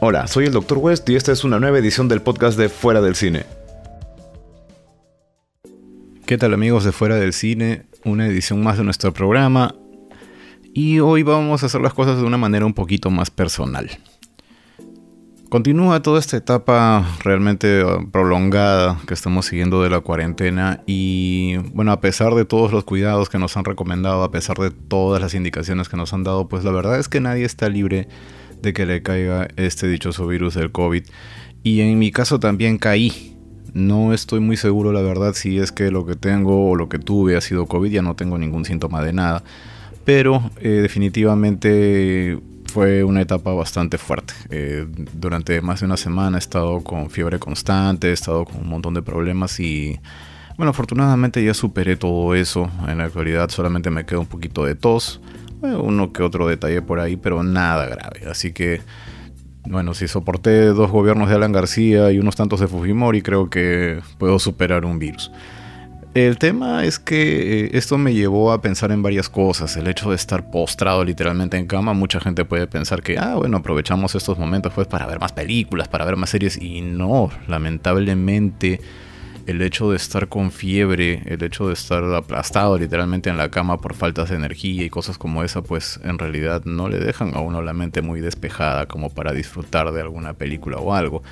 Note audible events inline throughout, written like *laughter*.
Hola, soy el Dr. West y esta es una nueva edición del podcast de Fuera del Cine. ¿Qué tal amigos de Fuera del Cine? Una edición más de nuestro programa. Y hoy vamos a hacer las cosas de una manera un poquito más personal. Continúa toda esta etapa realmente uh, prolongada que estamos siguiendo de la cuarentena y bueno, a pesar de todos los cuidados que nos han recomendado, a pesar de todas las indicaciones que nos han dado, pues la verdad es que nadie está libre de que le caiga este dichoso virus del COVID. Y en mi caso también caí. No estoy muy seguro, la verdad, si es que lo que tengo o lo que tuve ha sido COVID, ya no tengo ningún síntoma de nada. Pero eh, definitivamente fue una etapa bastante fuerte. Eh, durante más de una semana he estado con fiebre constante, he estado con un montón de problemas y bueno, afortunadamente ya superé todo eso. En la actualidad solamente me queda un poquito de tos, uno que otro detalle por ahí, pero nada grave. Así que bueno, si soporté dos gobiernos de Alan García y unos tantos de Fujimori, creo que puedo superar un virus. El tema es que eh, esto me llevó a pensar en varias cosas. El hecho de estar postrado literalmente en cama, mucha gente puede pensar que, ah, bueno, aprovechamos estos momentos pues para ver más películas, para ver más series. Y no, lamentablemente el hecho de estar con fiebre, el hecho de estar aplastado literalmente en la cama por faltas de energía y cosas como esa, pues en realidad no le dejan a uno la mente muy despejada como para disfrutar de alguna película o algo.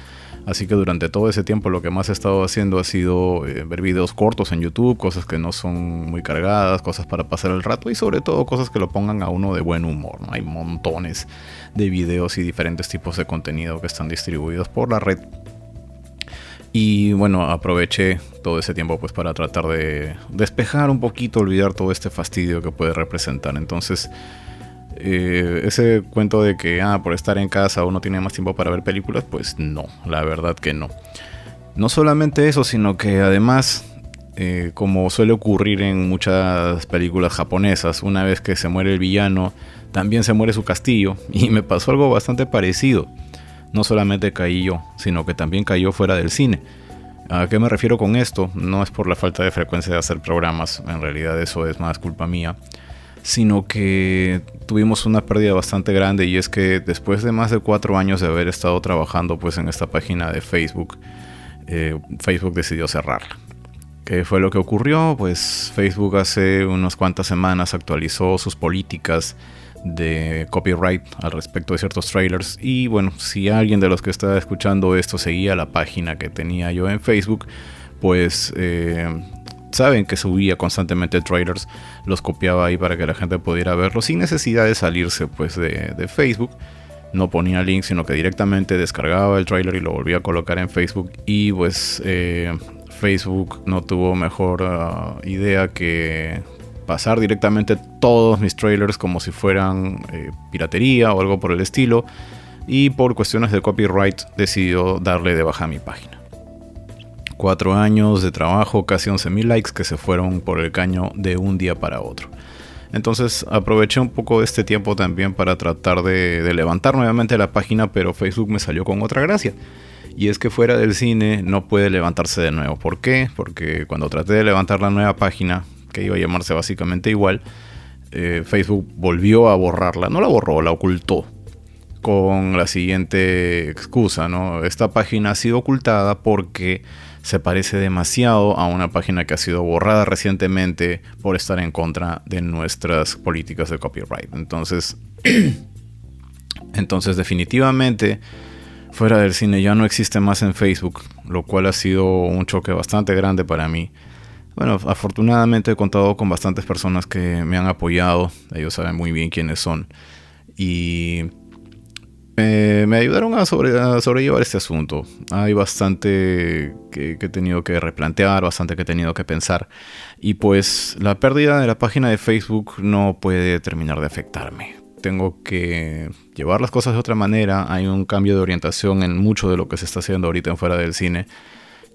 Así que durante todo ese tiempo lo que más he estado haciendo ha sido eh, ver videos cortos en YouTube, cosas que no son muy cargadas, cosas para pasar el rato y sobre todo cosas que lo pongan a uno de buen humor. Hay montones de videos y diferentes tipos de contenido que están distribuidos por la red. Y bueno, aproveché todo ese tiempo pues para tratar de despejar un poquito, olvidar todo este fastidio que puede representar. Entonces eh, ese cuento de que ah, por estar en casa uno tiene más tiempo para ver películas, pues no, la verdad que no. No solamente eso, sino que además, eh, como suele ocurrir en muchas películas japonesas, una vez que se muere el villano, también se muere su castillo. *laughs* Y me pasó algo bastante parecido. No solamente caí yo, sino que también cayó fuera del cine. ¿A qué me refiero con esto? No es por la falta de frecuencia de hacer programas, en realidad eso es más culpa mía sino que tuvimos una pérdida bastante grande y es que después de más de cuatro años de haber estado trabajando pues en esta página de Facebook, eh, Facebook decidió cerrarla. ¿Qué fue lo que ocurrió? Pues Facebook hace unas cuantas semanas actualizó sus políticas de copyright al respecto de ciertos trailers y bueno, si alguien de los que está escuchando esto seguía la página que tenía yo en Facebook, pues eh, saben que subía constantemente trailers, los copiaba ahí para que la gente pudiera verlo sin necesidad de salirse pues de, Facebook. No ponía link, sino que directamente descargaba el trailer y lo volvía a colocar en Facebook. Y pues eh, Facebook no tuvo mejor ah, idea que pasar directamente todos mis trailers como si fueran eh, piratería o algo por el estilo. Y por cuestiones de copyright decidió darle de baja a mi página. Cuatro años de trabajo, casi 11.000 likes que se fueron por el caño de un día para otro. Entonces aproveché un poco de este tiempo también para tratar de, levantar nuevamente la página, pero Facebook me salió con otra gracia. Y es que fuera del cine no puede levantarse de nuevo. ¿Por qué? Porque cuando traté de levantar la nueva página, que iba a llamarse básicamente igual, eh, Facebook volvió a borrarla. No la borró, la ocultó. Con la siguiente excusa, ¿no? Esta página ha sido ocultada porque se parece demasiado a una página que ha sido borrada recientemente por estar en contra de nuestras políticas de copyright. Entonces, *clears throat* entonces definitivamente fuera del cine ya no existe más en Facebook, lo cual ha sido un choque bastante grande para mí. Bueno, afortunadamente he contado con bastantes personas que me han apoyado, ellos saben muy bien quiénes son. Y me ayudaron a, sobrellevar este asunto. Hay bastante que, he tenido que replantear, bastante que he tenido que pensar. Y pues la pérdida de la página de Facebook no puede terminar de afectarme. Tengo que llevar las cosas de otra manera. Hay un cambio de orientación en mucho de lo que se está haciendo ahorita en fuera del cine.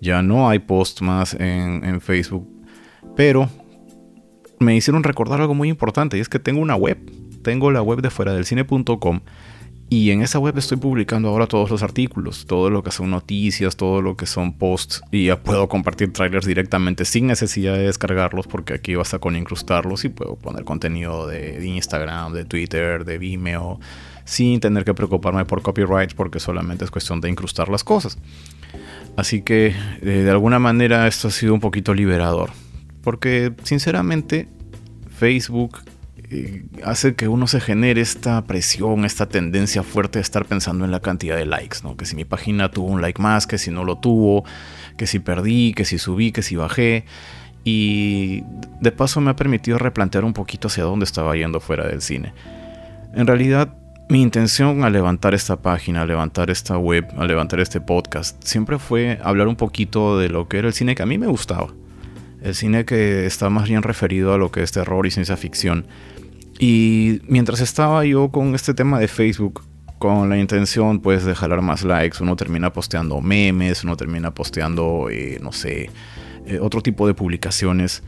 Ya no hay post más en, en Facebook. Pero me hicieron recordar algo muy importante y es que tengo una web. Tengo la web de fuera del cine.com y en esa web estoy publicando ahora todos los artículos, todo lo que son noticias, todo lo que son posts. Y ya puedo compartir trailers directamente sin necesidad de descargarlos porque aquí basta con incrustarlos y puedo poner contenido de Instagram, de Twitter, de Vimeo, sin tener que preocuparme por copyright porque solamente es cuestión de incrustar las cosas. Así que eh, de alguna manera esto ha sido un poquito liberador. Porque sinceramente Facebook eh, hace que uno se genere esta presión, esta tendencia fuerte de estar pensando en la cantidad de likes, ¿no? Que si mi página tuvo un like más, que si no lo tuvo, que si perdí, que si subí, que si bajé. Y de paso me ha permitido replantear un poquito hacia dónde estaba yendo fuera del cine. En realidad, mi intención al levantar esta página, al levantar esta web, al levantar este podcast, siempre fue hablar un poquito de lo que era el cine que a mí me gustaba. El cine que está más bien referido a lo que es terror y ciencia ficción y mientras estaba yo con este tema de Facebook, con la intención pues de jalar más likes, uno termina posteando memes, uno termina posteando, eh, no sé, eh, otro tipo de publicaciones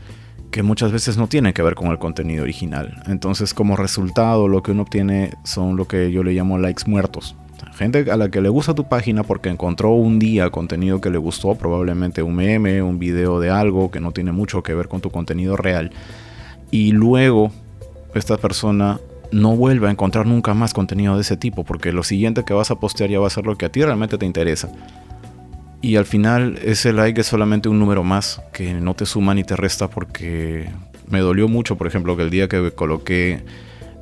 que muchas veces no tienen que ver con el contenido original. Entonces como resultado lo que uno obtiene son lo que yo le llamo likes muertos. Gente a la que le gusta tu página porque encontró un día contenido que le gustó, probablemente un meme, un video de algo que no tiene mucho que ver con tu contenido real. Y luego esta persona no vuelva a encontrar nunca más contenido de ese tipo, porque lo siguiente que vas a postear ya va a ser lo que a ti realmente te interesa. Y al final ese like es solamente un número más que no te suma ni te resta porque me dolió mucho, por ejemplo, que el día que coloqué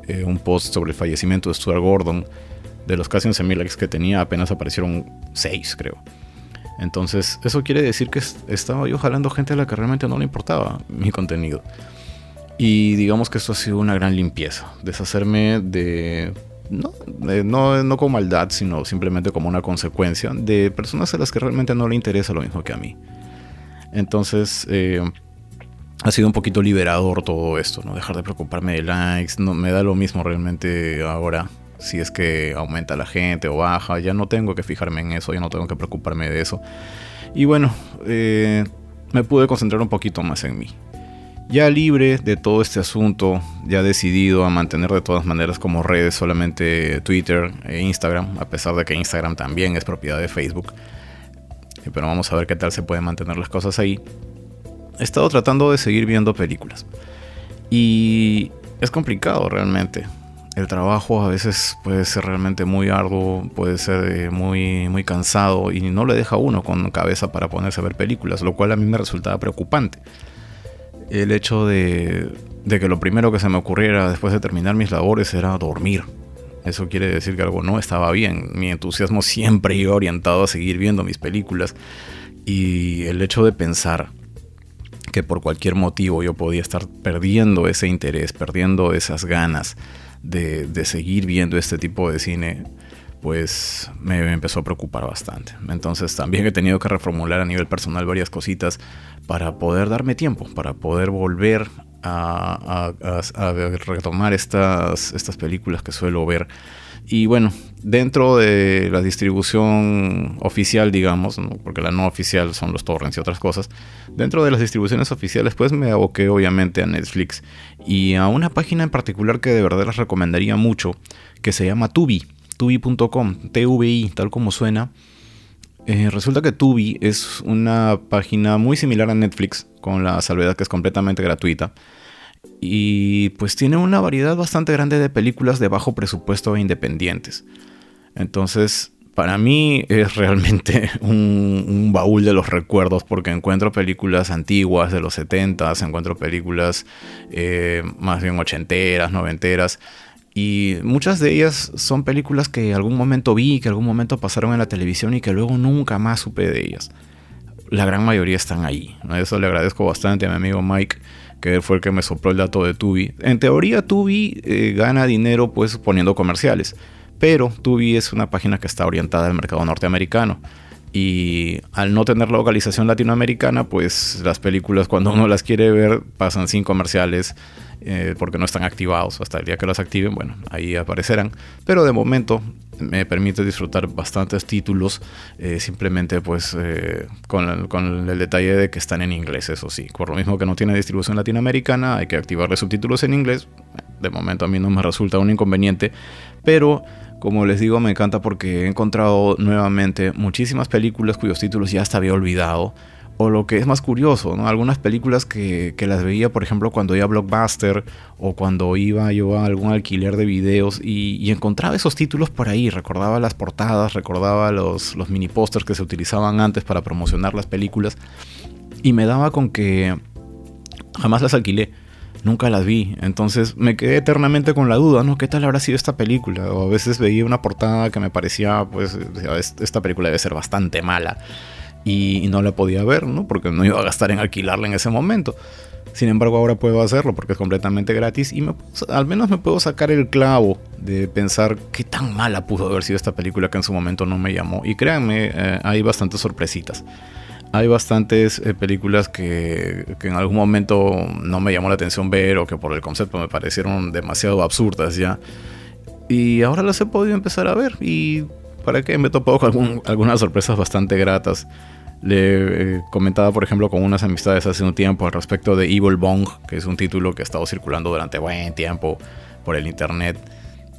eh, un post sobre el fallecimiento de Stuart Gordon, de los casi 11.000 likes que tenía, apenas aparecieron 6, creo. Entonces, eso quiere decir que estaba yo jalando gente a la que realmente no le importaba mi contenido. Y digamos que esto ha sido una gran limpieza, deshacerme de no, no, no, con maldad, sino simplemente como una consecuencia de personas a las que realmente no le interesa lo mismo que a mí. Entonces, eh, ha sido un poquito liberador todo esto, ¿no? Dejar de preocuparme de likes, no, me da lo mismo realmente ahora. Si es que aumenta la gente o baja, ya no tengo que fijarme en eso, ya no tengo que preocuparme de eso. Y bueno, eh, me pude concentrar un poquito más en mí. Ya libre de todo este asunto, ya decidido a mantener de todas maneras como redes solamente Twitter e Instagram, a pesar de que Instagram también es propiedad de Facebook. Eh, pero vamos a ver qué tal se pueden mantener las cosas ahí. He estado tratando de seguir viendo películas. Y es complicado realmente. El trabajo a veces puede ser realmente muy arduo, puede ser eh, muy, muy cansado y no le deja uno con cabeza para ponerse a ver películas, lo cual a mí me resultaba preocupante el hecho de, que lo primero que se me ocurriera después de terminar mis labores era dormir. Eso quiere decir que algo no estaba bien. Mi entusiasmo *laughs* siempre iba orientado a seguir viendo mis películas. Y el hecho de pensar que por cualquier motivo yo podía estar perdiendo ese interés, perdiendo esas ganas de, seguir viendo este tipo de cine, pues me empezó a preocupar bastante. Entonces también he tenido que reformular a nivel personal varias cositas para poder darme tiempo, para poder volver a, retomar estas, estas películas que suelo ver. Y bueno, dentro de la distribución oficial, digamos, porque la no oficial son los torrents y otras cosas, dentro de las distribuciones oficiales, pues me aboqué obviamente a Netflix y a una página en particular que de verdad les recomendaría mucho, que se llama Tubi tubi.com, TVI, tal como suena. Eh, resulta que Tubi es una página muy similar a Netflix, con la salvedad que es completamente gratuita. Y pues tiene una variedad bastante grande de películas de bajo presupuesto e independientes. Entonces, para mí es realmente *laughs* un, baúl de los recuerdos porque encuentro películas antiguas de los 70 encuentro películas eh, más bien ochenteras, noventeras y muchas de ellas son películas que algún momento vi, que algún momento pasaron en la televisión y que luego nunca más supe de ellas. La gran mayoría están ahí. Eso le agradezco bastante a mi amigo Mike, que fue el que me sopló el dato de Tubi. En teoría, Tubi eh, gana dinero pues poniendo comerciales. Pero Tubi es una página que está orientada al mercado norteamericano. Y al no tener localización latinoamericana, pues las películas cuando uno las quiere ver pasan sin comerciales eh, porque no están activados. Hasta el día que los activen, bueno, ahí aparecerán. Pero de momento me permite disfrutar bastantes títulos, eh, simplemente pues eh, con, el, con, el, detalle de que están en inglés, eso sí. Por lo mismo que no tiene distribución latinoamericana, hay que activarle subtítulos en inglés. De momento a mí no me resulta un inconveniente, pero como les digo, me encanta porque he encontrado nuevamente muchísimas películas cuyos títulos ya hasta había olvidado o lo que es más curioso, ¿no? Algunas películas que, las veía, por ejemplo, cuando iba a Blockbuster o cuando iba yo a algún alquiler de videos y, encontraba esos títulos por ahí, recordaba las portadas, recordaba los, los mini pósters que se utilizaban antes para promocionar las películas y me daba con que jamás las alquilé. Nunca las vi, entonces me quedé eternamente con la duda, ¿no? ¿Qué tal habrá sido esta película? O a veces veía una portada que me parecía, pues, esta película debe ser bastante mala y, no la podía ver, ¿no? Porque no iba a gastar en alquilarla en ese momento. Sin embargo, ahora puedo hacerlo porque es completamente gratis y al menos me puedo sacar el clavo de pensar qué tan mala pudo haber sido esta película que en su momento no me llamó. Y créanme, eh, hay bastantes sorpresitas. Hay bastantes eh, películas que, que, en algún momento no me llamó la atención ver o que por el concepto me parecieron demasiado absurdas ya. Y ahora las he podido empezar a ver y para qué me he topado con algunas sorpresas bastante gratas. Le eh, comentaba, por ejemplo, con unas amistades hace un tiempo al respecto de Evil Bong, que es un título que ha estado circulando durante buen tiempo por el internet.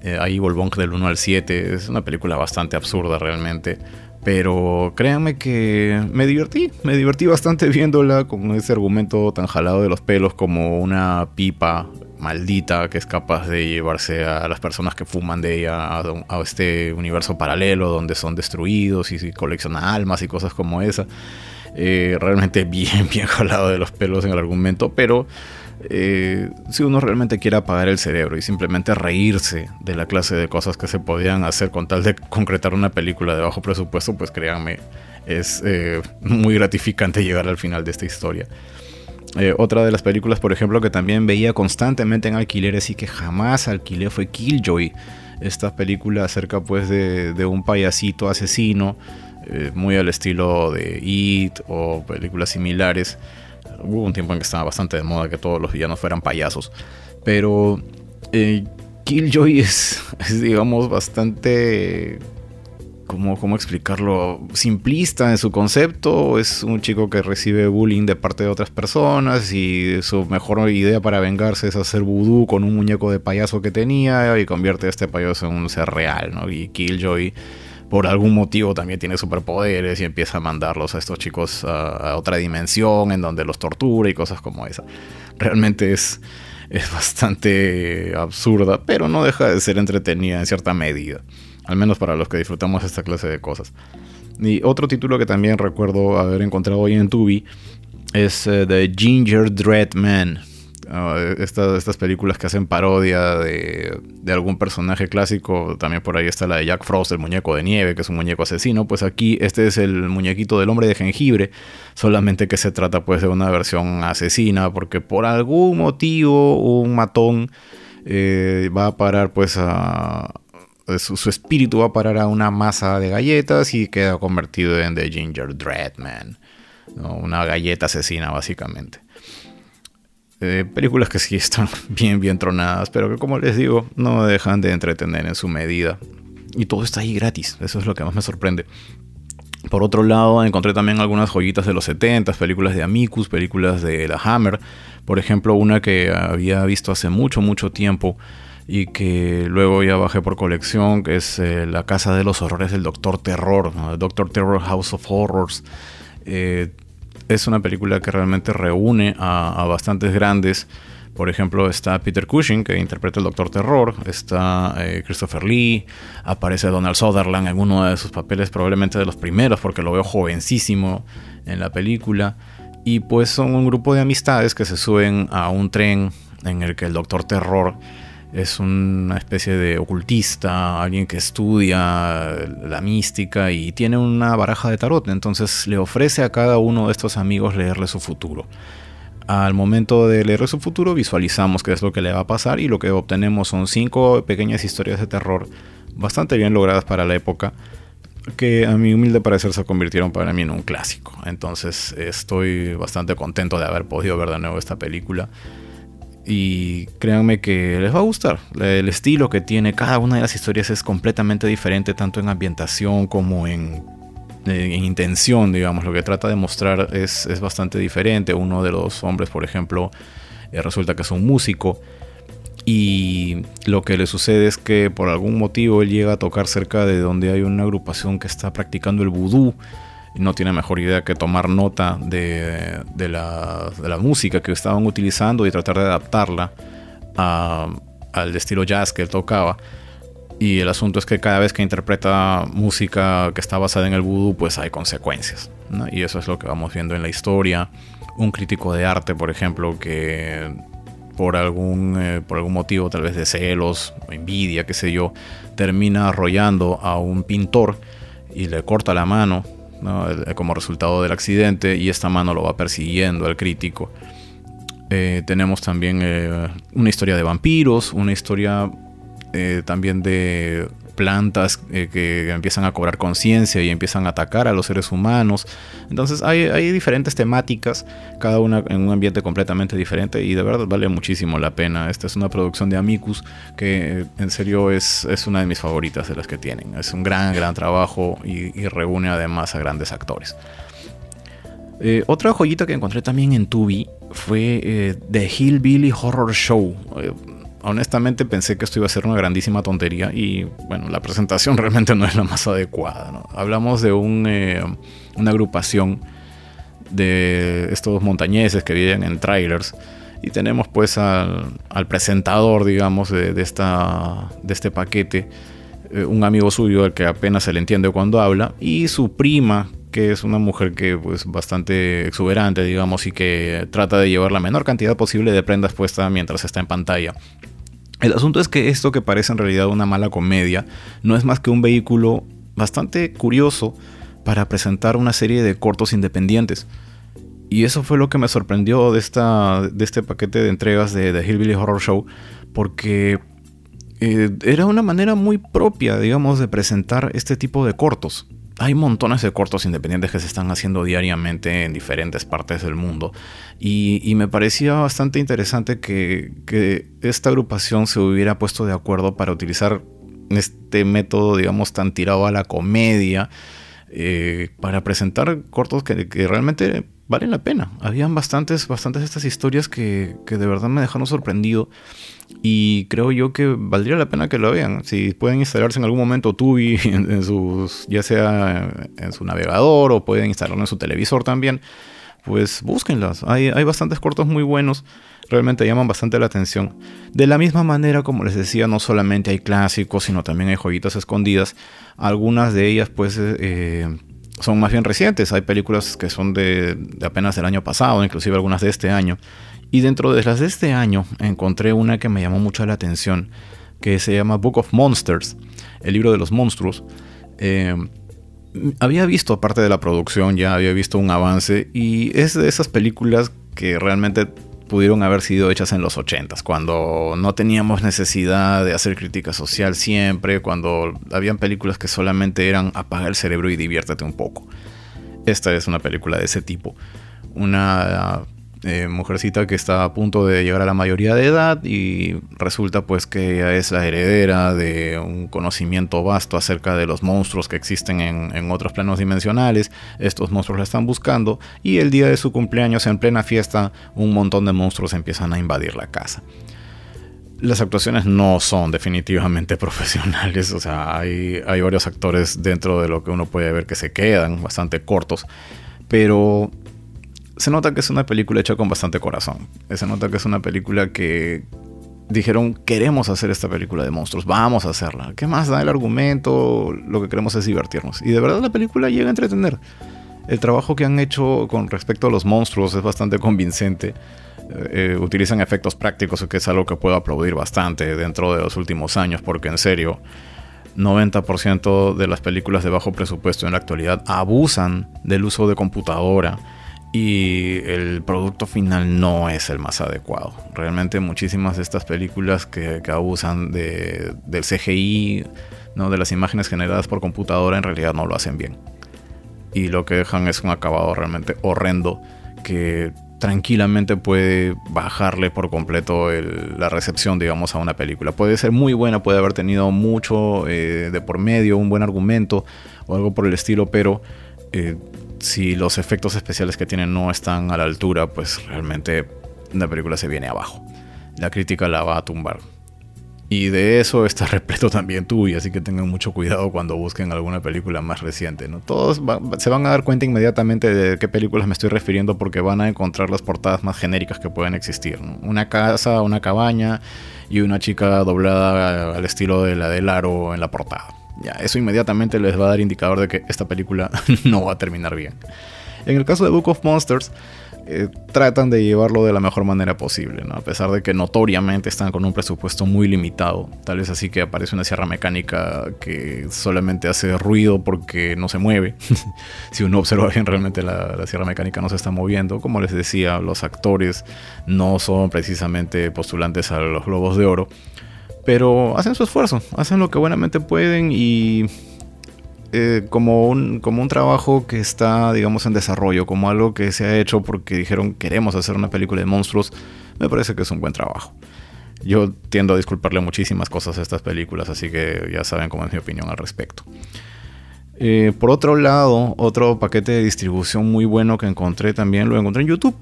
Eh, Evil Bong del 1 al 7 es una película bastante absurda realmente. Pero créanme que me divertí, me divertí bastante *laughs* viéndola con ese argumento tan jalado de los pelos como una pipa maldita que es capaz de llevarse a las personas que fuman de ella a, este universo paralelo donde son destruidos y, colecciona almas y cosas como esa. Eh, realmente *laughs* bien, bien jalado de los pelos en el argumento, pero eh, si uno realmente quiere apagar el cerebro y simplemente reírse de la clase de cosas que se podían hacer con tal de concretar una película de bajo presupuesto, pues créanme, es eh, muy gratificante llegar al final de esta historia. Eh, otra de las películas, por ejemplo, que también veía constantemente en alquileres y que jamás alquilé fue Killjoy. Esta película acerca pues de, un payasito asesino, eh, muy al estilo de It o películas similares. Hubo un tiempo en que estaba bastante de moda que todos los villanos fueran payasos. Pero eh, Killjoy *laughs* es, digamos, bastante ¿cómo, explicarlo? Simplista en su concepto. Es un chico que recibe bullying de parte de otras personas y su mejor idea para vengarse es hacer vudú con un muñeco de payaso que tenía y convierte a este payaso en un ser real, ¿no? Y Killjoy por algún motivo también tiene superpoderes y empieza a mandarlos a estos chicos a, otra dimensión en donde los tortura y cosas como esa. Realmente es, es bastante absurda, pero no deja de ser entretenida en cierta medida al menos para los que disfrutamos esta clase de cosas. Y otro título que también recuerdo haber encontrado hoy en Tubi es eh, The Ginger Dread Man. Ah, estas películas que hacen parodia de, algún personaje clásico, también por ahí está la de Jack Frost, el muñeco de nieve, que es un muñeco asesino, pues aquí este es el muñequito del hombre de jengibre, solamente que se trata pues de una versión asesina, porque por algún motivo un matón eh, va a parar pues a, su, espíritu va a parar a una masa de galletas y queda convertido en The Ginger Dreadman. Una galleta asesina, básicamente. Eh, películas que sí están *laughs* bien, bien tronadas, pero que como les digo, no dejan de entretener en su medida. Y todo está ahí gratis, eso es lo que más me sorprende. Por otro lado, encontré también algunas joyitas de los 70, películas de Amicus, películas de La Hammer. Por ejemplo, una que había visto hace mucho, mucho tiempo y que luego ya bajé por colección, que es eh, La Casa de los Horrores del Doctor Terror, Doctor Terror House of Horrors. Eh, es una película que realmente reúne a, bastantes grandes. Por ejemplo, está Peter Cushing, que interpreta el Doctor Terror. Está eh, Christopher Lee. Aparece Donald Sutherland en uno de sus papeles, probablemente de los primeros, porque lo veo jovencísimo en la película. Y pues son un grupo de amistades que se suben a un tren en el que el Doctor Terror es una especie de ocultista, alguien que estudia la mística y tiene una baraja de tarot, entonces le ofrece a cada uno de estos amigos leerle su futuro. Al momento de leer su futuro visualizamos qué es lo que le va a pasar y lo que obtenemos son cinco pequeñas historias de terror bastante bien logradas para la época que a mi humilde parecer se convirtieron para mí en un clásico. Entonces estoy bastante contento de haber podido ver de nuevo esta película y créanme que les va a gustar. El estilo que tiene cada una de las historias es completamente diferente, tanto en ambientación como en, intención, digamos. Lo que trata de mostrar es, bastante diferente. Uno de los hombres, por ejemplo, eh, resulta que es un músico. Y lo que le sucede es que por algún motivo él llega a tocar cerca de donde hay una agrupación que está practicando el vudú no tiene mejor idea que tomar nota de, la, música que estaban utilizando y tratar de adaptarla al estilo jazz que él tocaba. Y el asunto es que cada vez que interpreta música que está basada en el vudú, pues hay consecuencias. Y eso es lo que vamos viendo en la historia. Un crítico de arte, por ejemplo, que por algún, eh, por algún motivo, tal vez de celos o envidia, qué sé yo, termina arrollando a un pintor y le corta la mano como resultado del accidente y esta mano lo va persiguiendo al crítico. Eh, tenemos también eh, una historia de vampiros, una historia eh, también de plantas que empiezan a cobrar conciencia y empiezan a atacar a los seres humanos. Entonces hay, diferentes temáticas, cada una en un ambiente completamente diferente y de verdad vale muchísimo la pena. Esta es una producción de Amicus que en serio es, es una de mis favoritas de las que tienen. Es un gran, gran trabajo y, reúne además a grandes actores. otra joyita que encontré también en Tubi fue The Hillbilly Horror Show honestamente pensé que esto iba a ser una grandísima tontería y bueno, la presentación *laughs* realmente no es la más adecuada. Hablamos de eh, una agrupación de estos montañeses que viven en trailers y tenemos pues al, presentador, digamos, de, esta, de este paquete, un amigo suyo al que apenas se le entiende cuando habla y su prima que es una mujer que pues bastante exuberante, digamos, y que trata de llevar la menor cantidad posible de prendas puestas mientras está en pantalla. El asunto es que esto que parece en realidad una mala comedia no es más que un vehículo bastante curioso para presentar una serie de cortos independientes. Y eso fue lo que me sorprendió de, esta, de este paquete de entregas de The Hillbilly Horror Show, porque eh, era una manera muy propia, digamos, de presentar este tipo de cortos hay montones de cortos independientes que se están haciendo diariamente en diferentes partes del mundo. Y, me parecía bastante interesante que, esta agrupación se hubiera puesto de acuerdo para utilizar este método, digamos, tan tirado a la comedia, eh, para presentar cortos que, realmente valen la pena. Habían bastantes, bastantes estas historias que, que de verdad me dejaron sorprendido. Y creo yo que valdría la pena que lo vean. Si pueden instalarse en algún momento Tubi, *laughs* en, sus, ya sea en su navegador o pueden instalarlo en su televisor también, pues búsquenlas. Hay, hay bastantes cortos muy buenos. Realmente llaman bastante la atención. De la misma manera, como les decía, no solamente hay clásicos, sino también hay joyitas escondidas. Algunas de ellas, pues, eh, son más bien recientes. Hay películas que son de, de apenas del año pasado, inclusive algunas de este año. Y dentro de las de este año encontré una que me llamó mucho la atención, que se llama Book of Monsters, el libro de los monstruos. Eh, había visto parte de la producción, ya había visto un avance y es de esas películas que realmente pudieron haber sido hechas en los 80 cuando no teníamos necesidad de hacer crítica social siempre, cuando habían películas que solamente eran apaga el cerebro y diviértete un poco. Esta es una película de ese tipo. Una eh, mujercita que está a punto de llegar a la mayoría de edad y resulta pues que ella es la heredera de un conocimiento vasto acerca de los monstruos que existen en, otros planos dimensionales. Estos monstruos la están buscando y el día de su cumpleaños en plena fiesta un montón de monstruos empiezan a invadir la casa. Las actuaciones no son definitivamente *laughs* profesionales, o sea, hay, hay varios actores dentro de lo que uno puede ver que se quedan bastante cortos, pero se nota que es una película hecha con bastante corazón. Se nota que es una película que dijeron, queremos hacer esta película de monstruos, vamos a hacerla. ¿Qué más da el argumento? Lo que queremos es divertirnos. Y de verdad la película llega a entretener. El trabajo que han hecho con respecto a los monstruos es bastante convincente. Eh, utilizan efectos prácticos, que es algo que puedo aplaudir bastante dentro de los últimos años, porque en serio, 90% de las películas de bajo presupuesto en la actualidad abusan del uso de computadora y el producto final no es el más adecuado. Realmente muchísimas de estas películas que, abusan de, del CGI, ¿no? de las imágenes generadas por computadora, en realidad no lo hacen bien. Y lo que dejan es un acabado realmente horrendo que tranquilamente puede bajarle por completo la recepción, digamos, a una película. Puede ser muy buena, puede haber tenido mucho eh, de por medio, un buen argumento o algo por el estilo, pero eh, si los efectos especiales que tienen no están a la altura, pues realmente la película se viene abajo. La crítica la va a tumbar. Y de eso está *laughs* repleto también y así que tengan mucho cuidado cuando busquen alguna película más reciente. ¿no? Todos se van a dar cuenta inmediatamente de qué películas me estoy refiriendo porque van a encontrar las portadas más genéricas que pueden existir. Una casa, una cabaña y una chica doblada al estilo de la del aro en la portada. Ya, eso inmediatamente les va a dar indicador de que esta película *laughs* no va a terminar bien. En el caso de Book of Monsters, eh, tratan de llevarlo de la mejor manera posible, a pesar de que notoriamente están con un presupuesto muy limitado. Tal vez así que aparece una sierra mecánica que solamente hace ruido porque no se mueve. *laughs* si uno observa bien, realmente la, la, sierra mecánica no se está moviendo. Como les decía, los actores no son precisamente postulantes a los globos de oro. Pero hacen su esfuerzo, hacen lo que buenamente pueden y eh, como, un, como un trabajo que está, digamos, en desarrollo, como algo que se ha hecho porque dijeron queremos hacer una película de monstruos, me parece que es un buen trabajo. Yo tiendo a disculparle muchísimas cosas a estas películas, así que ya saben cómo es mi opinión al respecto. Eh, por otro lado, otro paquete de distribución muy bueno que encontré también lo encontré en YouTube.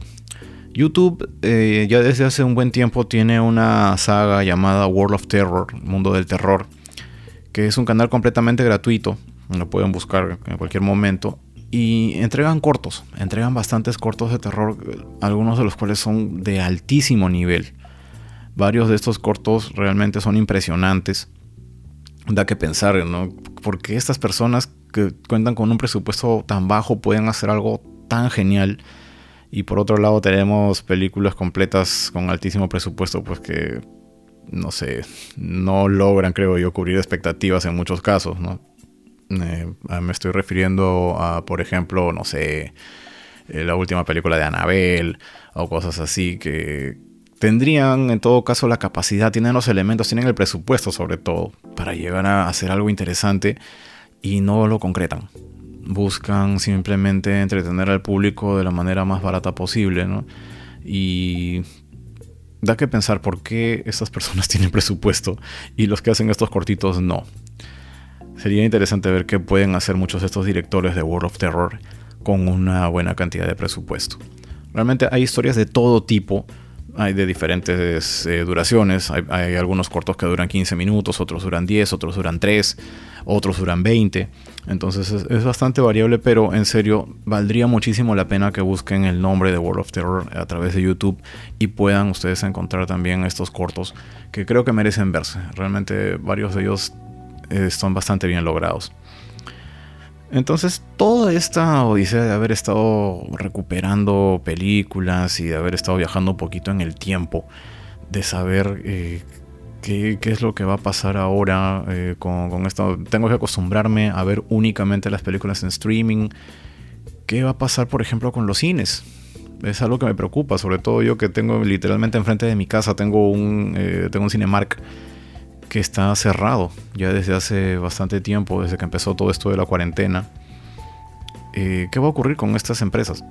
YouTube eh, ya desde hace un buen tiempo tiene una saga llamada World of Terror, Mundo del Terror, que es un canal completamente gratuito lo pueden buscar en cualquier momento. Y entregan cortos, entregan bastantes cortos de terror, algunos de los cuales son de altísimo nivel. Varios de estos cortos realmente son impresionantes. Da que pensar, ¿no? Porque estas personas que cuentan con un presupuesto tan bajo pueden hacer algo tan genial. Y por otro lado tenemos películas completas con altísimo presupuesto, pues que, no sé, no logran, creo yo, cubrir expectativas en muchos casos, ¿no? Eh, me estoy refiriendo a, por ejemplo, no sé, eh, la última película de Annabelle o cosas así que tendrían en todo caso la capacidad, tienen los elementos, tienen el presupuesto sobre todo para llegar a hacer algo interesante y no lo concretan. Buscan simplemente entretener al público de la manera más barata posible, ¿no? Y da que pensar por qué estas personas *laughs* tienen presupuesto y los que hacen estos cortitos no. Sería interesante ver qué pueden hacer muchos de estos directores de World of Terror con una buena cantidad de presupuesto. Realmente hay historias de todo tipo, hay de diferentes eh, duraciones, hay, algunos cortos que duran 15 minutos, otros duran 10, otros duran 3, otros duran 20, entonces es, bastante variable, pero en serio valdría muchísimo la pena que busquen el nombre de World of Terror a través de YouTube y puedan ustedes encontrar también estos cortos que creo que merecen verse, realmente varios de ellos están bastante bien logrados. Entonces, toda esta odisea de haber estado recuperando películas y de haber estado viajando un poquito en el tiempo, de saber eh, qué, es lo que va a pasar ahora eh, con, esto, tengo que acostumbrarme a ver únicamente las películas en streaming. ¿Qué va a pasar, por ejemplo, con los cines? Es algo que me preocupa, sobre todo yo que tengo literalmente enfrente de mi casa, tengo un, eh, tengo un Cinemark que está cerrado ya desde hace bastante tiempo, desde que empezó todo esto de la cuarentena. Eh, ¿Qué va a ocurrir con estas empresas?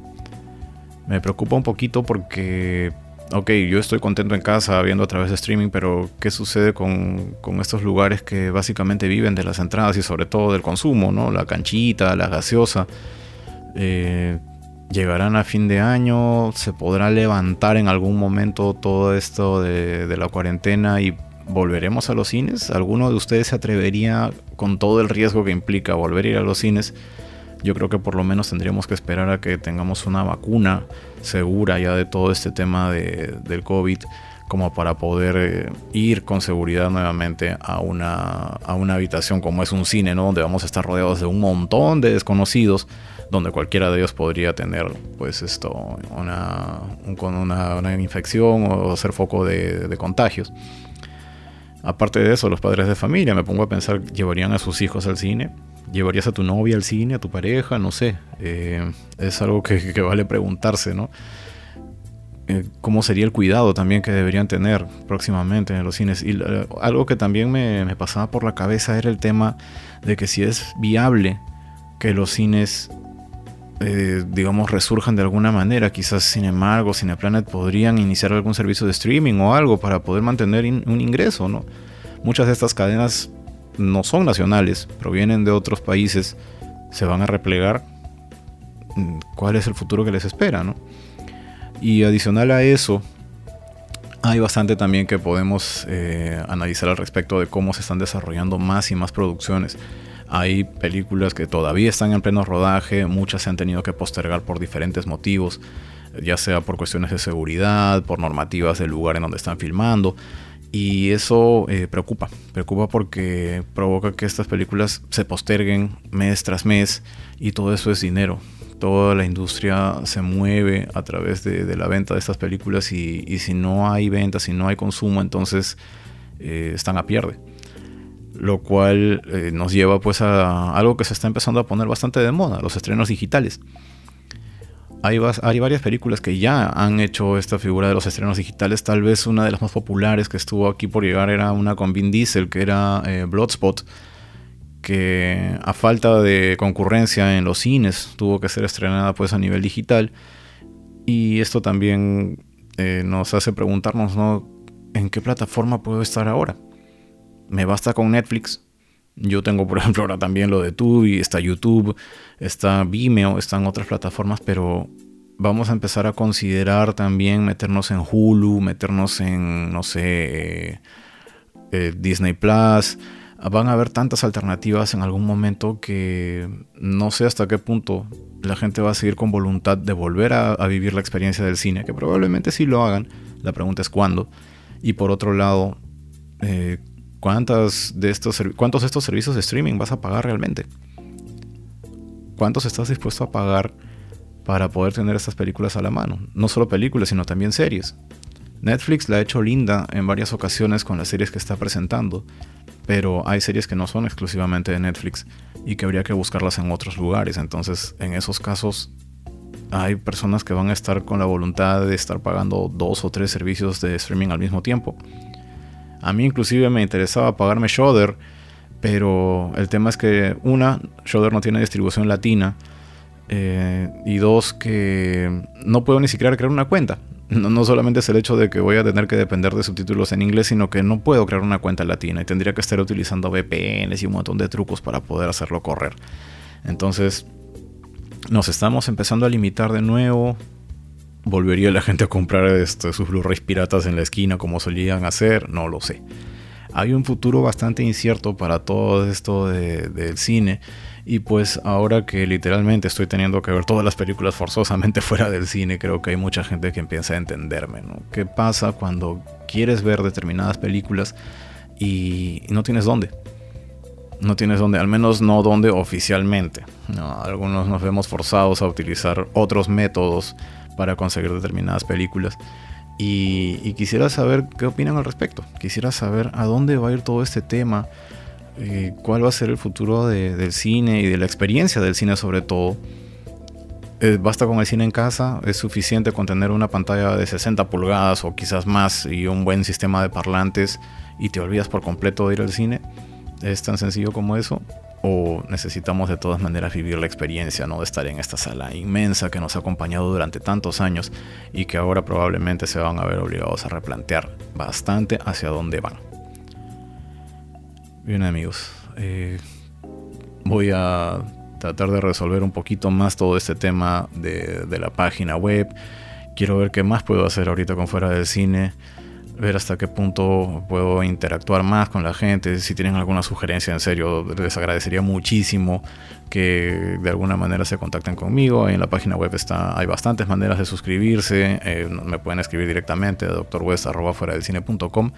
Me preocupa un poquito porque, ok, yo estoy contento en casa viendo a través de streaming, pero ¿qué sucede con, estos lugares que básicamente viven de las entradas y sobre todo del consumo, ¿no? La canchita, la gaseosa. Eh, llegarán a fin de año, se podrá levantar en algún momento todo esto de, de la cuarentena y ¿Volveremos a los cines? ¿Alguno de ustedes se atrevería con todo el riesgo que implica volver a ir a los cines? Yo creo que por lo menos tendríamos que esperar a que tengamos una vacuna segura ya de todo este tema de, del COVID como para poder eh, ir con seguridad nuevamente a una, a una habitación como es un cine, ¿no? Donde vamos a estar rodeados de un montón de desconocidos, donde cualquiera de ellos podría tener, pues esto, una, una, una infección o ser foco de, de contagios. Aparte de eso, los padres de familia, me pongo a pensar, ¿llevarían a sus hijos al cine? ¿Llevarías a tu novia al cine, a tu pareja? No sé. Eh, es algo que, vale preguntarse, ¿no? Eh, ¿Cómo sería el cuidado también que deberían tener próximamente en los cines? Y eh, algo que también me, pasaba por la cabeza era el tema de que si es viable que los cines digamos, resurjan de alguna manera. Quizás Cinemark o Cineplanet podrían iniciar algún servicio de streaming o algo para poder mantener un ingreso, ¿no? Muchas de estas cadenas no son nacionales, provienen de otros países, se van a replegar. ¿Cuál es el futuro que les espera, no? Y adicional a eso, Hay bastante también que podemos eh, analizar al respecto de cómo se están desarrollando más y más producciones. Hay películas que todavía están en pleno rodaje, muchas se han tenido que postergar por diferentes motivos, ya sea por cuestiones de seguridad, por normativas del lugar en donde están filmando. Y eso eh, preocupa, preocupa porque provoca que estas películas se posterguen mes tras mes y todo eso es dinero. Toda la industria se mueve a través de, la venta de estas películas y, si no hay venta, si no hay consumo, entonces eh, están a pierde lo cual eh, nos lleva pues a algo que se está empezando a poner bastante de moda, los estrenos digitales. Hay, varias películas que ya han hecho esta figura de los estrenos digitales. Tal vez una de las más populares que estuvo aquí por llegar era una con Vin Diesel, que era eh, Bloodspot, que a falta de concurrencia en los cines tuvo que ser estrenada pues a nivel digital. Y esto también eh, nos hace preguntarnos, ¿no? ¿En qué plataforma puedo estar ahora? me basta con Netflix. Yo tengo, por ejemplo, ahora también lo de Tubi, está YouTube, está Vimeo, están otras plataformas, pero vamos a empezar a considerar también meternos en Hulu, meternos en, no sé, eh, eh, Disney Plus. Van a haber tantas alternativas en algún momento que no sé hasta qué punto la gente va a seguir con voluntad de volver a, vivir la experiencia del cine, que probablemente sí lo hagan. La pregunta es cuándo. Y por otro lado, eh, ¿Cuántas de estos, ¿Cuántos de estos servicios de streaming vas a pagar realmente? ¿Cuántos estás dispuesto a pagar para poder tener estas películas a la mano? No solo películas, sino también series. Netflix la ha hecho linda en varias ocasiones con las series que está presentando, pero hay series que no son exclusivamente de Netflix y que habría que buscarlas en otros lugares. Entonces, en esos casos, hay personas que van a estar con la voluntad de estar pagando dos o tres servicios de streaming al mismo tiempo. A mí inclusive me interesaba pagarme Shudder, pero el tema es que una, Shudder no tiene distribución latina. Eh, y dos, que no puedo ni siquiera crear una cuenta. No, solamente es el hecho de que voy a tener que depender de subtítulos en inglés, sino que no puedo crear una cuenta latina y tendría que estar utilizando VPNs y un montón de trucos para poder hacerlo correr. Entonces, nos estamos empezando a limitar de nuevo ¿Volvería la gente a comprar este, sus Blu-rays piratas en la esquina como solían hacer? No lo sé. Hay un futuro bastante incierto para todo esto del cine. Y pues ahora que literalmente estoy teniendo que ver todas las películas forzosamente *laughs* fuera del cine, creo que hay mucha gente que empieza a entenderme. ¿no? ¿Qué pasa cuando quieres ver determinadas películas y, no tienes dónde? No tienes dónde, al menos no dónde oficialmente. algunos nos vemos forzados a utilizar otros métodos para conseguir determinadas películas. Y, quisiera saber qué opinan al respecto. Quisiera saber a dónde va a ir todo este tema, eh, cuál va a ser el futuro del cine y de la experiencia del cine sobre todo. Eh, basta con el cine en casa, es suficiente con tener una pantalla de 60 pulgadas o quizás más y un buen sistema de parlantes y te olvidas por completo de ir al cine. Es tan sencillo como eso o necesitamos de todas maneras vivir la experiencia ¿no? de estar en esta sala inmensa que nos ha acompañado durante tantos años y que ahora probablemente se van a ver obligados a replantear bastante hacia dónde van. Bien amigos, eh, voy a tratar de resolver un poquito más todo este tema de, de la página web. Quiero ver qué más puedo hacer ahorita con fuera del cine ver hasta qué punto puedo interactuar más con la gente. Si tienen alguna sugerencia, en serio, les agradecería muchísimo que de alguna manera se contacten conmigo. En la página web está, hay bastantes maneras de suscribirse. Eh, me pueden escribir directamente a drwest.com.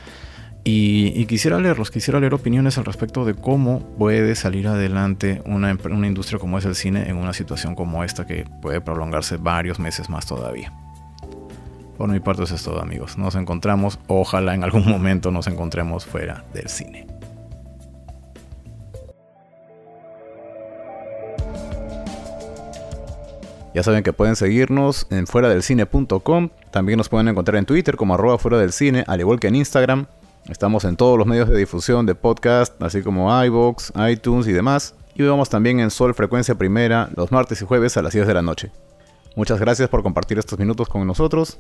Y, y, quisiera leerlos, quisiera leer opiniones al respecto de cómo puede salir adelante una industria como es el cine en una situación como esta que puede prolongarse varios meses más todavía. Por mi parte eso es todo amigos. Nos encontramos, ojalá en algún momento nos encontremos fuera del cine. Ya saben que pueden seguirnos en fuera del cine.com. También nos pueden encontrar en Twitter como arroba fuera del cine, al igual que en Instagram. Estamos en todos los medios de difusión de podcast, así como iVoox, iTunes y demás. Y vamos también en Sol Frecuencia Primera los martes y jueves a las 10 de la noche. Muchas gracias por compartir estos minutos con nosotros.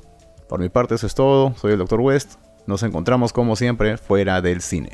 Por mi parte eso es todo, soy el Dr. West, nos encontramos como siempre fuera del cine.